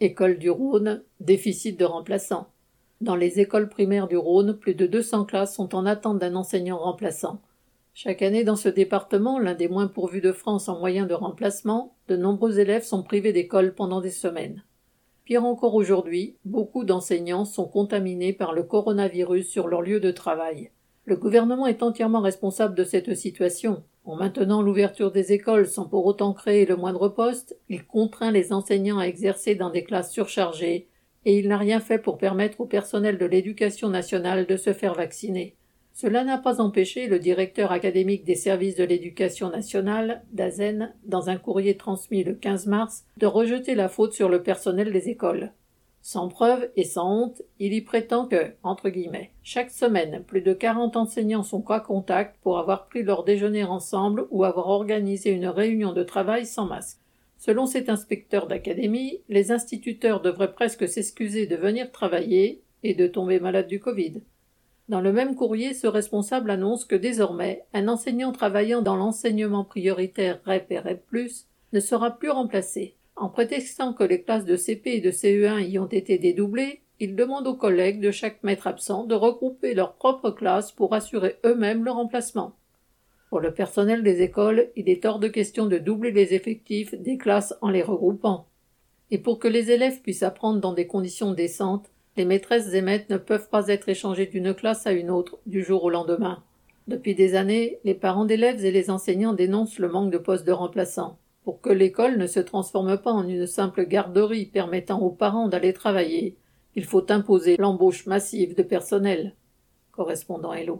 École du Rhône, déficit de remplaçants. Dans les écoles primaires du Rhône, plus de 200 classes sont en attente d'un enseignant remplaçant. Chaque année dans ce département, l'un des moins pourvus de France en moyens de remplacement, de nombreux élèves sont privés d'école pendant des semaines. Pire encore aujourd'hui, beaucoup d'enseignants sont contaminés par le coronavirus sur leur lieu de travail. Le gouvernement est entièrement responsable de cette situation. En maintenant l'ouverture des écoles sans pour autant créer le moindre poste, il contraint les enseignants à exercer dans des classes surchargées, et il n'a rien fait pour permettre au personnel de l'éducation nationale de se faire vacciner. Cela n'a pas empêché le directeur académique des services de l'éducation nationale, d'Azen, dans un courrier transmis le 15 mars, de rejeter la faute sur le personnel des écoles. Sans preuve et sans honte, il y prétend que, entre guillemets, chaque semaine, plus de 40 enseignants sont cas contact pour avoir pris leur déjeuner ensemble ou avoir organisé une réunion de travail sans masque. Selon cet inspecteur d'académie, les instituteurs devraient presque s'excuser de venir travailler et de tomber malade du Covid. Dans le même courrier, ce responsable annonce que désormais, un enseignant travaillant dans l'enseignement prioritaire REP et REP+, ne sera plus remplacé. En prétextant que les classes de CP et de CE1 y ont été dédoublées, il demande aux collègues de chaque maître absent de regrouper leurs propres classes pour assurer eux-mêmes le remplacement. Pour le personnel des écoles, il est hors de question de doubler les effectifs des classes en les regroupant. Et pour que les élèves puissent apprendre dans des conditions décentes, les maîtresses et maîtres ne peuvent pas être échangés d'une classe à une autre du jour au lendemain. Depuis des années, les parents d'élèves et les enseignants dénoncent le manque de postes de remplaçants. Pour que l'école ne se transforme pas en une simple garderie permettant aux parents d'aller travailler, il faut imposer l'embauche massive de personnel. Correspondant Hello.